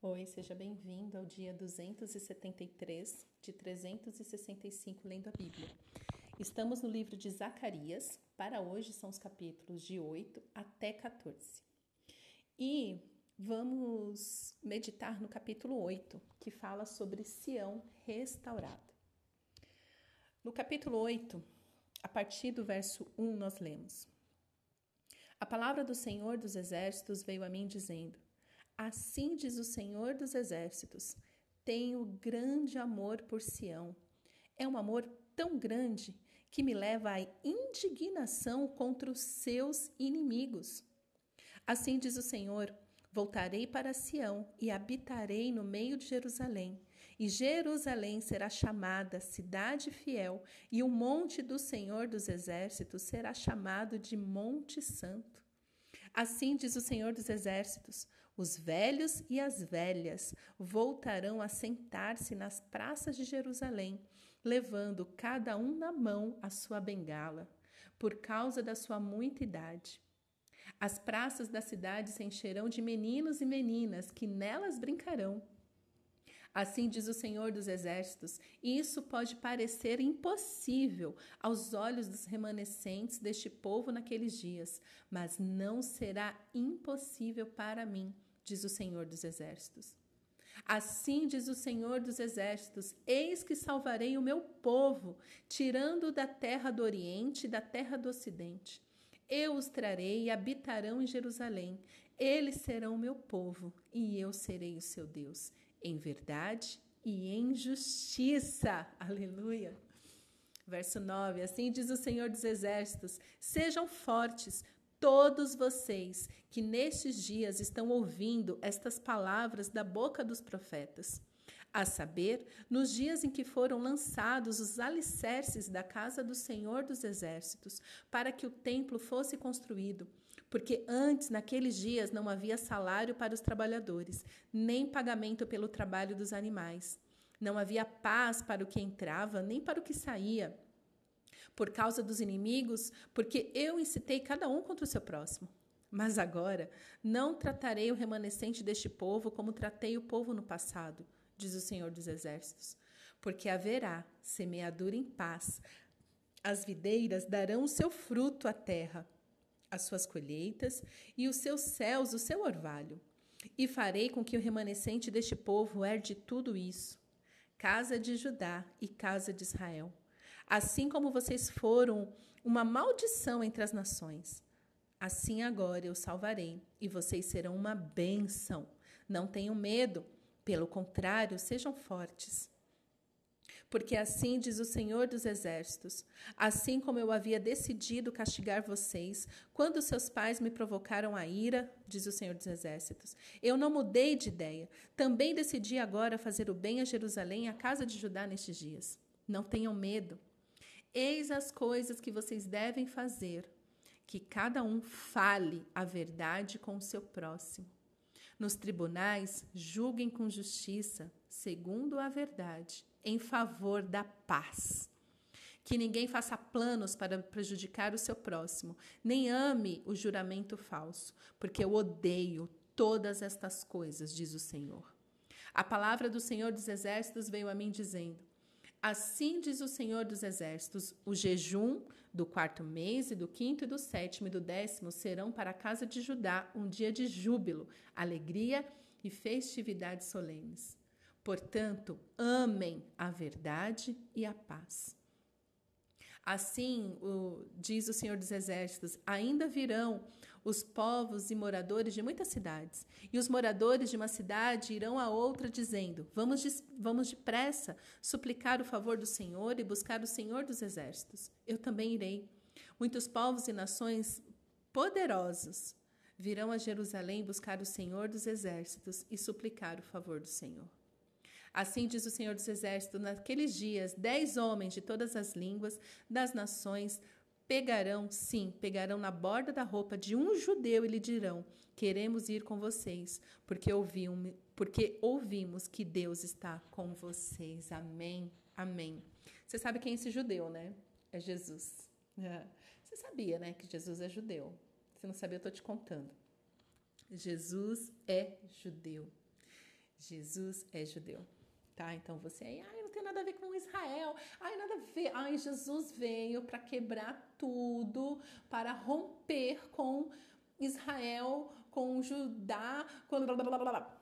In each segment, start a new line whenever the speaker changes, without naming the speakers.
Oi, seja bem-vindo ao dia 273 de 365 lendo a Bíblia. Estamos no livro de Zacarias. Para hoje são os capítulos de 8 até 14. E vamos meditar no capítulo 8, que fala sobre Sião restaurada. No capítulo 8, a partir do verso 1, nós lemos: A palavra do Senhor dos Exércitos veio a mim dizendo: Assim diz o Senhor dos Exércitos: Tenho grande amor por Sião. É um amor tão grande que me leva à indignação contra os seus inimigos. Assim diz o Senhor: Voltarei para Sião e habitarei no meio de Jerusalém. E Jerusalém será chamada cidade fiel, e o monte do Senhor dos Exércitos será chamado de Monte Santo. Assim diz o Senhor dos Exércitos: os velhos e as velhas voltarão a sentar-se nas praças de Jerusalém, levando cada um na mão a sua bengala, por causa da sua muita idade. As praças da cidade se encherão de meninos e meninas que nelas brincarão. Assim diz o Senhor dos Exércitos, e isso pode parecer impossível aos olhos dos remanescentes deste povo naqueles dias, mas não será impossível para mim diz o Senhor dos Exércitos. Assim diz o Senhor dos Exércitos: Eis que salvarei o meu povo, tirando da terra do Oriente e da terra do Ocidente. Eu os trarei e habitarão em Jerusalém. Eles serão meu povo e eu serei o seu Deus, em verdade e em justiça. Aleluia. Verso 9: Assim diz o Senhor dos Exércitos: Sejam fortes, todos vocês que nestes dias estão ouvindo estas palavras da boca dos profetas. A saber, nos dias em que foram lançados os alicerces da casa do Senhor dos Exércitos, para que o templo fosse construído, porque antes, naqueles dias, não havia salário para os trabalhadores, nem pagamento pelo trabalho dos animais. Não havia paz para o que entrava, nem para o que saía por causa dos inimigos, porque eu incitei cada um contra o seu próximo. Mas agora não tratarei o remanescente deste povo como tratei o povo no passado, diz o Senhor dos Exércitos, porque haverá semeadura em paz. As videiras darão o seu fruto à terra, as suas colheitas e os seus céus o seu orvalho. E farei com que o remanescente deste povo herde tudo isso, casa de Judá e casa de Israel Assim como vocês foram uma maldição entre as nações, assim agora eu salvarei e vocês serão uma bênção. Não tenham medo, pelo contrário, sejam fortes. Porque assim diz o Senhor dos Exércitos: assim como eu havia decidido castigar vocês, quando seus pais me provocaram a ira, diz o Senhor dos Exércitos, eu não mudei de ideia. Também decidi agora fazer o bem a Jerusalém e à casa de Judá nestes dias. Não tenham medo. Eis as coisas que vocês devem fazer, que cada um fale a verdade com o seu próximo. Nos tribunais, julguem com justiça, segundo a verdade, em favor da paz. Que ninguém faça planos para prejudicar o seu próximo, nem ame o juramento falso, porque eu odeio todas estas coisas, diz o Senhor. A palavra do Senhor dos Exércitos veio a mim dizendo: Assim diz o Senhor dos Exércitos: o jejum do quarto mês, e do quinto, e do sétimo e do décimo serão para a casa de Judá um dia de júbilo, alegria e festividades solenes. Portanto, amem a verdade e a paz. Assim, o, diz o Senhor dos Exércitos: ainda virão os povos e moradores de muitas cidades, e os moradores de uma cidade irão a outra, dizendo: Vamos, de, vamos depressa suplicar o favor do Senhor e buscar o Senhor dos Exércitos. Eu também irei. Muitos povos e nações poderosos virão a Jerusalém buscar o Senhor dos Exércitos e suplicar o favor do Senhor. Assim diz o Senhor dos Exércitos: naqueles dias, dez homens de todas as línguas das nações pegarão, sim, pegarão na borda da roupa de um judeu e lhe dirão: Queremos ir com vocês, porque ouvimos, porque ouvimos que Deus está com vocês. Amém. Amém. Você sabe quem é esse judeu, né? É Jesus. É. Você sabia, né, que Jesus é judeu? Se não sabia, eu estou te contando. Jesus é judeu. Jesus é judeu. Tá? Então você aí, ai, não tem nada a ver com Israel. Ai, nada a ver. Ai, Jesus veio para quebrar tudo, para romper com Israel, com Judá, com blá, blá, blá, blá.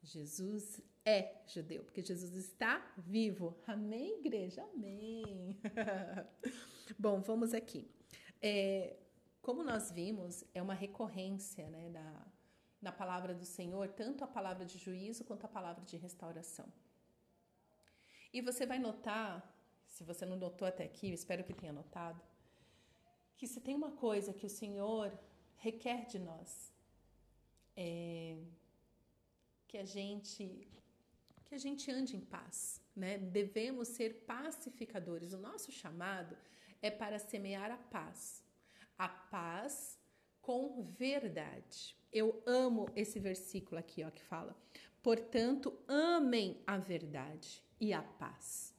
Jesus é judeu, porque Jesus está vivo. Amém, igreja? Amém. Bom, vamos aqui. É, como nós vimos, é uma recorrência né, da, na palavra do Senhor, tanto a palavra de juízo quanto a palavra de restauração. E você vai notar, se você não notou até aqui, espero que tenha notado, que se tem uma coisa que o Senhor requer de nós, é que a gente que a gente ande em paz, né? Devemos ser pacificadores. O nosso chamado é para semear a paz. A paz com verdade. Eu amo esse versículo aqui, ó, que fala: "Portanto, amem a verdade e a paz.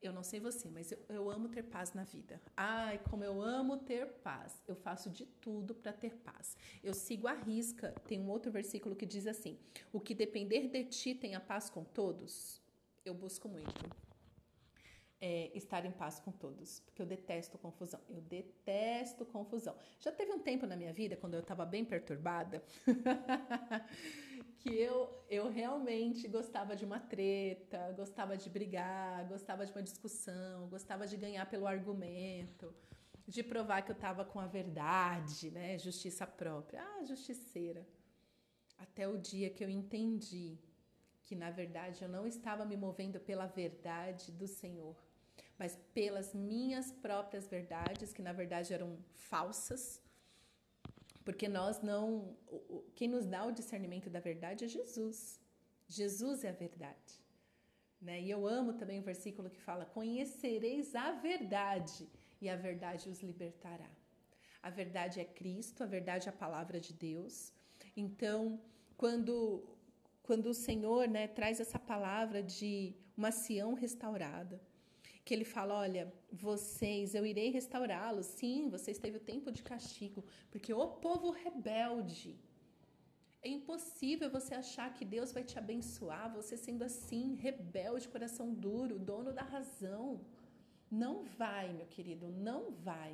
Eu não sei você, mas eu, eu amo ter paz na vida. Ai, como eu amo ter paz. Eu faço de tudo para ter paz. Eu sigo a risca. Tem um outro versículo que diz assim: O que depender de ti tem a paz com todos. Eu busco muito é, estar em paz com todos, porque eu detesto confusão. Eu detesto confusão. Já teve um tempo na minha vida, quando eu estava bem perturbada, que eu, eu realmente gostava de uma treta, gostava de brigar, gostava de uma discussão, gostava de ganhar pelo argumento, de provar que eu estava com a verdade, né? Justiça própria. Ah, justiceira. Até o dia que eu entendi que na verdade eu não estava me movendo pela verdade do Senhor, mas pelas minhas próprias verdades, que na verdade eram falsas, porque nós não. Quem nos dá o discernimento da verdade é Jesus. Jesus é a verdade. Né? E eu amo também o versículo que fala: Conhecereis a verdade, e a verdade os libertará. A verdade é Cristo, a verdade é a palavra de Deus. Então, quando, quando o Senhor né, traz essa palavra de uma Sião restaurada, que ele fala: Olha, vocês, eu irei restaurá-los. Sim, vocês teve o tempo de castigo, porque o povo rebelde. É impossível você achar que Deus vai te abençoar, você sendo assim, rebelde, coração duro, dono da razão. Não vai, meu querido, não vai.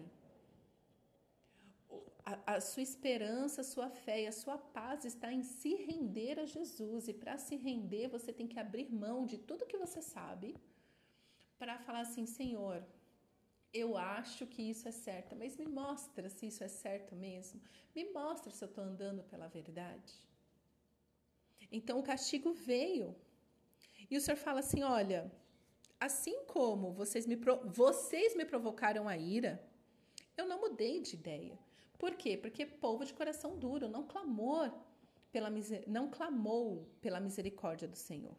A, a, sua esperança, a sua fé e a sua paz está em se render a Jesus. E para se render, você tem que abrir mão de tudo que você sabe para falar assim: Senhor, eu acho que isso é certo, mas me mostra se isso é certo mesmo. Me mostra se eu estou andando pela verdade. Então o castigo veio. E o Senhor fala assim: olha, assim como vocês me, vocês me provocaram a ira, eu não mudei de ideia. Por quê? Porque povo de coração duro não clamou pela não clamou pela misericórdia do Senhor.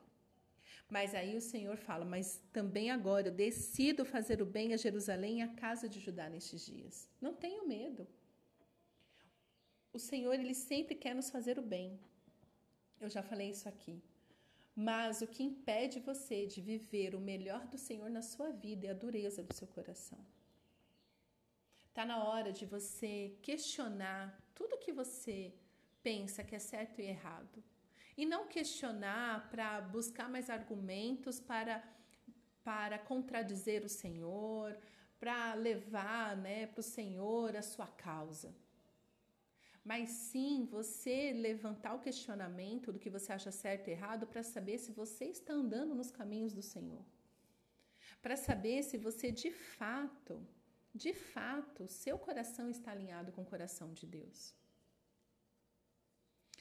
Mas aí o Senhor fala: Mas também agora eu decido fazer o bem a Jerusalém e à casa de Judá nestes dias. Não tenho medo. O Senhor, ele sempre quer nos fazer o bem. Eu já falei isso aqui. Mas o que impede você de viver o melhor do Senhor na sua vida é a dureza do seu coração. Está na hora de você questionar tudo que você pensa que é certo e errado e não questionar para buscar mais argumentos para para contradizer o Senhor, para levar, né, para o Senhor a sua causa. Mas sim, você levantar o questionamento do que você acha certo e errado para saber se você está andando nos caminhos do Senhor. Para saber se você de fato, de fato, seu coração está alinhado com o coração de Deus.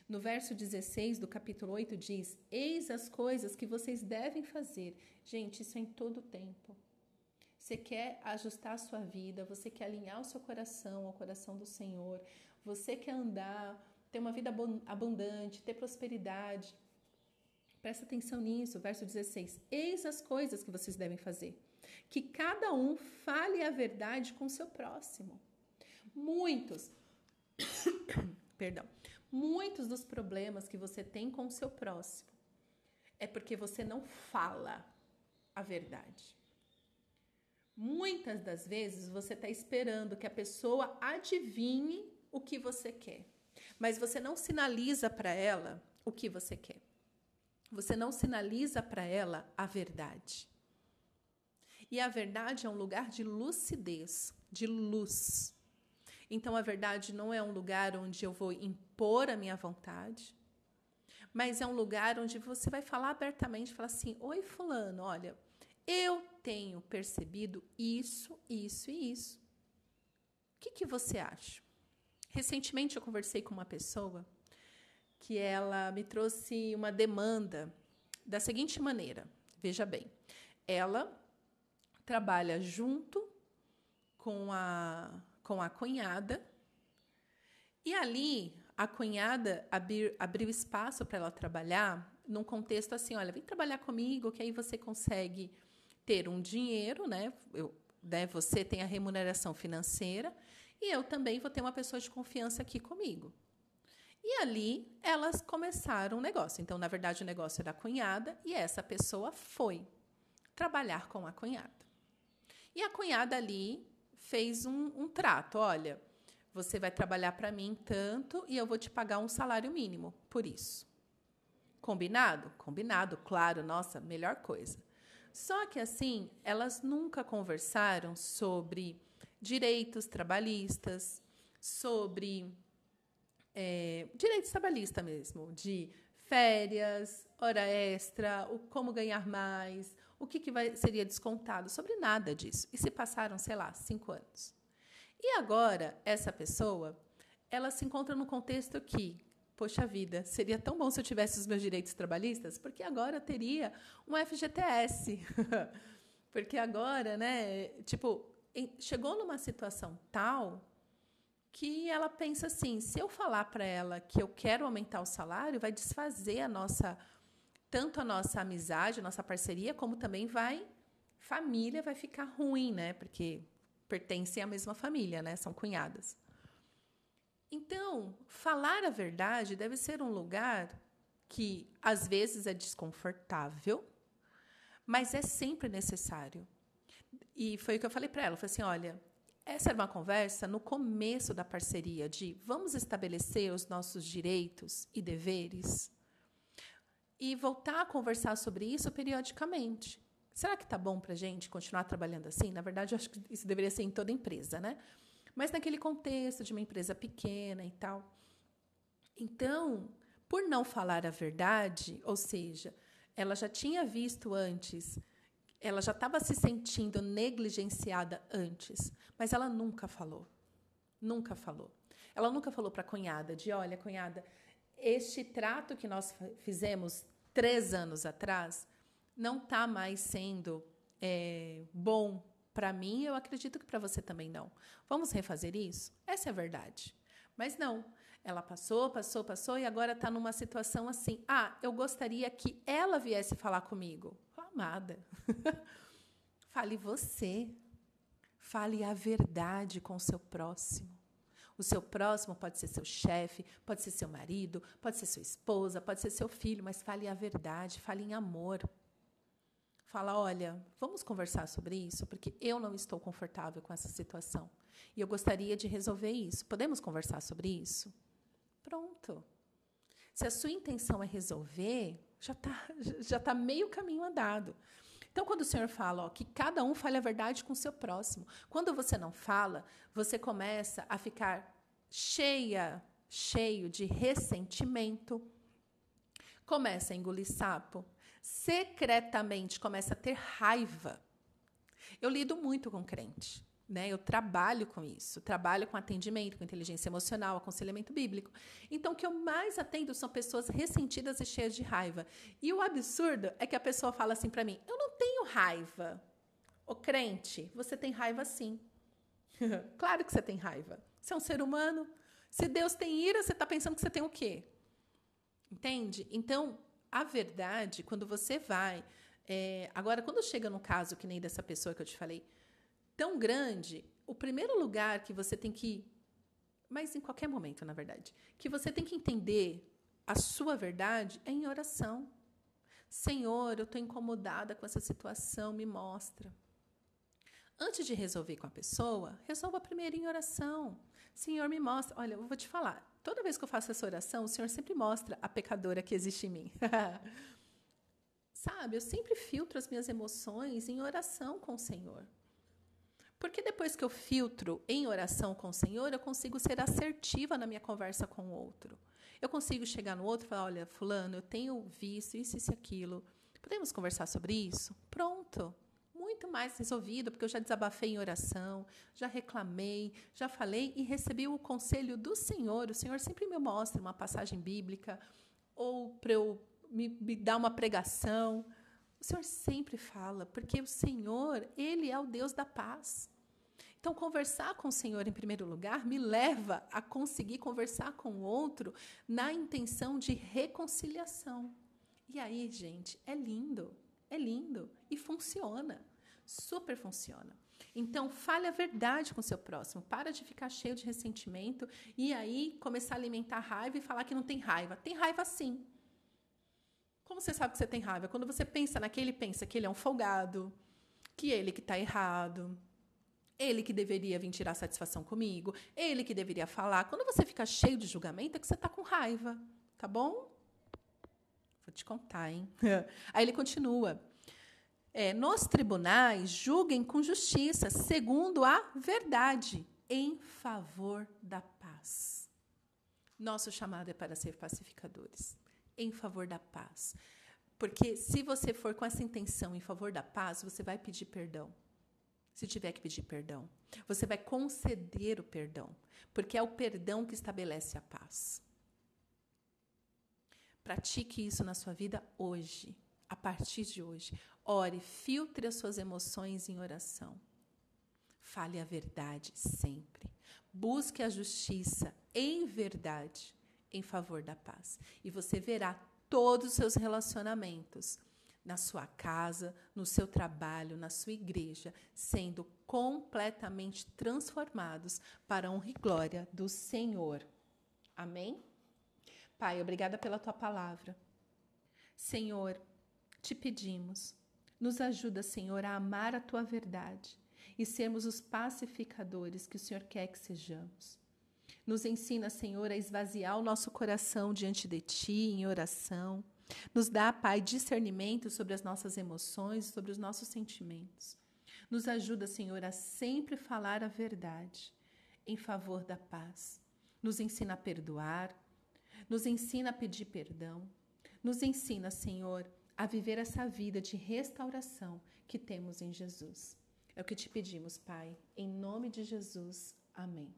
No verso 16 do capítulo 8 diz: Eis as coisas que vocês devem fazer. Gente, isso é em todo o tempo. Você quer ajustar a sua vida, você quer alinhar o seu coração ao coração do Senhor, você quer andar, ter uma vida abundante, ter prosperidade. Presta atenção nisso, verso 16. Eis as coisas que vocês devem fazer. Que cada um fale a verdade com seu próximo. Muitos, perdão, Muitos dos problemas que você tem com o seu próximo é porque você não fala a verdade. Muitas das vezes você está esperando que a pessoa adivinhe o que você quer, mas você não sinaliza para ela o que você quer. Você não sinaliza para ela a verdade. E a verdade é um lugar de lucidez, de luz. Então a verdade não é um lugar onde eu vou impor a minha vontade, mas é um lugar onde você vai falar abertamente, falar assim: "Oi fulano, olha, eu tenho percebido isso, isso e isso. O que, que você acha?" Recentemente eu conversei com uma pessoa que ela me trouxe uma demanda da seguinte maneira. Veja bem, ela trabalha junto com a, com a cunhada e ali a cunhada abrir, abriu espaço para ela trabalhar num contexto assim, olha, vem trabalhar comigo que aí você consegue ter um dinheiro, né? Eu, né? Você tem a remuneração financeira e eu também vou ter uma pessoa de confiança aqui comigo. E ali elas começaram o negócio. Então, na verdade, o negócio era a cunhada e essa pessoa foi trabalhar com a cunhada. E a cunhada ali fez um, um trato: olha, você vai trabalhar para mim tanto e eu vou te pagar um salário mínimo por isso. Combinado? Combinado, claro, nossa, melhor coisa. Só que assim, elas nunca conversaram sobre direitos trabalhistas, sobre é, direitos trabalhistas mesmo, de férias, hora extra, o como ganhar mais, o que, que vai, seria descontado, sobre nada disso. E se passaram, sei lá, cinco anos. E agora, essa pessoa, ela se encontra no contexto que, poxa vida, seria tão bom se eu tivesse os meus direitos trabalhistas, porque agora eu teria um FGTS. porque agora, né, tipo, chegou numa situação tal que ela pensa assim: se eu falar para ela que eu quero aumentar o salário, vai desfazer a nossa tanto a nossa amizade, a nossa parceria, como também vai família vai ficar ruim, né? Porque pertencem à mesma família, né? São cunhadas. Então, falar a verdade deve ser um lugar que às vezes é desconfortável, mas é sempre necessário. E foi o que eu falei para ela, falei assim, olha, essa era uma conversa no começo da parceria de vamos estabelecer os nossos direitos e deveres e voltar a conversar sobre isso periodicamente. Será que está bom para gente continuar trabalhando assim? Na verdade, eu acho que isso deveria ser em toda empresa, né? Mas naquele contexto de uma empresa pequena e tal. Então, por não falar a verdade, ou seja, ela já tinha visto antes ela já estava se sentindo negligenciada antes, mas ela nunca falou. Nunca falou. Ela nunca falou para a cunhada de, olha, cunhada, este trato que nós fizemos três anos atrás não está mais sendo é, bom para mim. Eu acredito que para você também não. Vamos refazer isso? Essa é a verdade. Mas não. Ela passou, passou, passou e agora está numa situação assim. Ah, eu gostaria que ela viesse falar comigo amada. Fale você. Fale a verdade com o seu próximo. O seu próximo pode ser seu chefe, pode ser seu marido, pode ser sua esposa, pode ser seu filho, mas fale a verdade, fale em amor. Fala, olha, vamos conversar sobre isso, porque eu não estou confortável com essa situação. E eu gostaria de resolver isso. Podemos conversar sobre isso? Pronto. Se a sua intenção é resolver, já está já tá meio caminho andado. Então, quando o Senhor fala ó, que cada um fale a verdade com o seu próximo, quando você não fala, você começa a ficar cheia, cheio de ressentimento, começa a engolir sapo, secretamente começa a ter raiva. Eu lido muito com crente. Né? Eu trabalho com isso, trabalho com atendimento, com inteligência emocional, aconselhamento bíblico. Então, o que eu mais atendo são pessoas ressentidas e cheias de raiva. E o absurdo é que a pessoa fala assim para mim: Eu não tenho raiva. Ô crente, você tem raiva sim. claro que você tem raiva. Você é um ser humano. Se Deus tem ira, você está pensando que você tem o quê? Entende? Então, a verdade, quando você vai. É, agora, quando chega no caso que nem dessa pessoa que eu te falei, tão grande, o primeiro lugar que você tem que. Mas em qualquer momento, na verdade, que você tem que entender a sua verdade é em oração. Senhor, eu estou incomodada com essa situação, me mostra. Antes de resolver com a pessoa, resolva primeiro em oração. Senhor, me mostra. Olha, eu vou te falar. Toda vez que eu faço essa oração, o Senhor sempre mostra a pecadora que existe em mim. Sabe, eu sempre filtro as minhas emoções em oração com o Senhor. Porque depois que eu filtro em oração com o Senhor, eu consigo ser assertiva na minha conversa com o outro. Eu consigo chegar no outro e falar: olha, Fulano, eu tenho visto isso, isso e aquilo. Podemos conversar sobre isso? Pronto. Muito mais resolvido, porque eu já desabafei em oração, já reclamei, já falei e recebi o conselho do Senhor. O Senhor sempre me mostra uma passagem bíblica ou para eu me, me dar uma pregação. O Senhor sempre fala, porque o Senhor, Ele é o Deus da paz. Então, conversar com o Senhor em primeiro lugar me leva a conseguir conversar com o outro na intenção de reconciliação. E aí, gente, é lindo, é lindo e funciona, super funciona. Então, fale a verdade com seu próximo. Para de ficar cheio de ressentimento e aí começar a alimentar raiva e falar que não tem raiva. Tem raiva sim. Como você sabe que você tem raiva? Quando você pensa naquele, pensa que ele é um folgado, que ele que está errado, ele que deveria vir tirar satisfação comigo, ele que deveria falar. Quando você fica cheio de julgamento, é que você está com raiva, tá bom? Vou te contar, hein? Aí ele continua. É, nos tribunais, julguem com justiça, segundo a verdade, em favor da paz. Nosso chamado é para ser pacificadores, em favor da paz. Porque se você for com essa intenção em favor da paz, você vai pedir perdão se tiver que pedir perdão. Você vai conceder o perdão, porque é o perdão que estabelece a paz. Pratique isso na sua vida hoje, a partir de hoje. Ore, filtre as suas emoções em oração. Fale a verdade sempre. Busque a justiça em verdade em favor da paz. E você verá todos os seus relacionamentos na sua casa, no seu trabalho, na sua igreja, sendo completamente transformados para a honra e glória do Senhor. Amém? Pai, obrigada pela tua palavra. Senhor, te pedimos, nos ajuda, Senhor, a amar a tua verdade e sermos os pacificadores que o Senhor quer que sejamos. Nos ensina, Senhor, a esvaziar o nosso coração diante de ti em oração nos dá, Pai, discernimento sobre as nossas emoções, sobre os nossos sentimentos. Nos ajuda, Senhor, a sempre falar a verdade em favor da paz. Nos ensina a perdoar, nos ensina a pedir perdão, nos ensina, Senhor, a viver essa vida de restauração que temos em Jesus. É o que te pedimos, Pai, em nome de Jesus. Amém.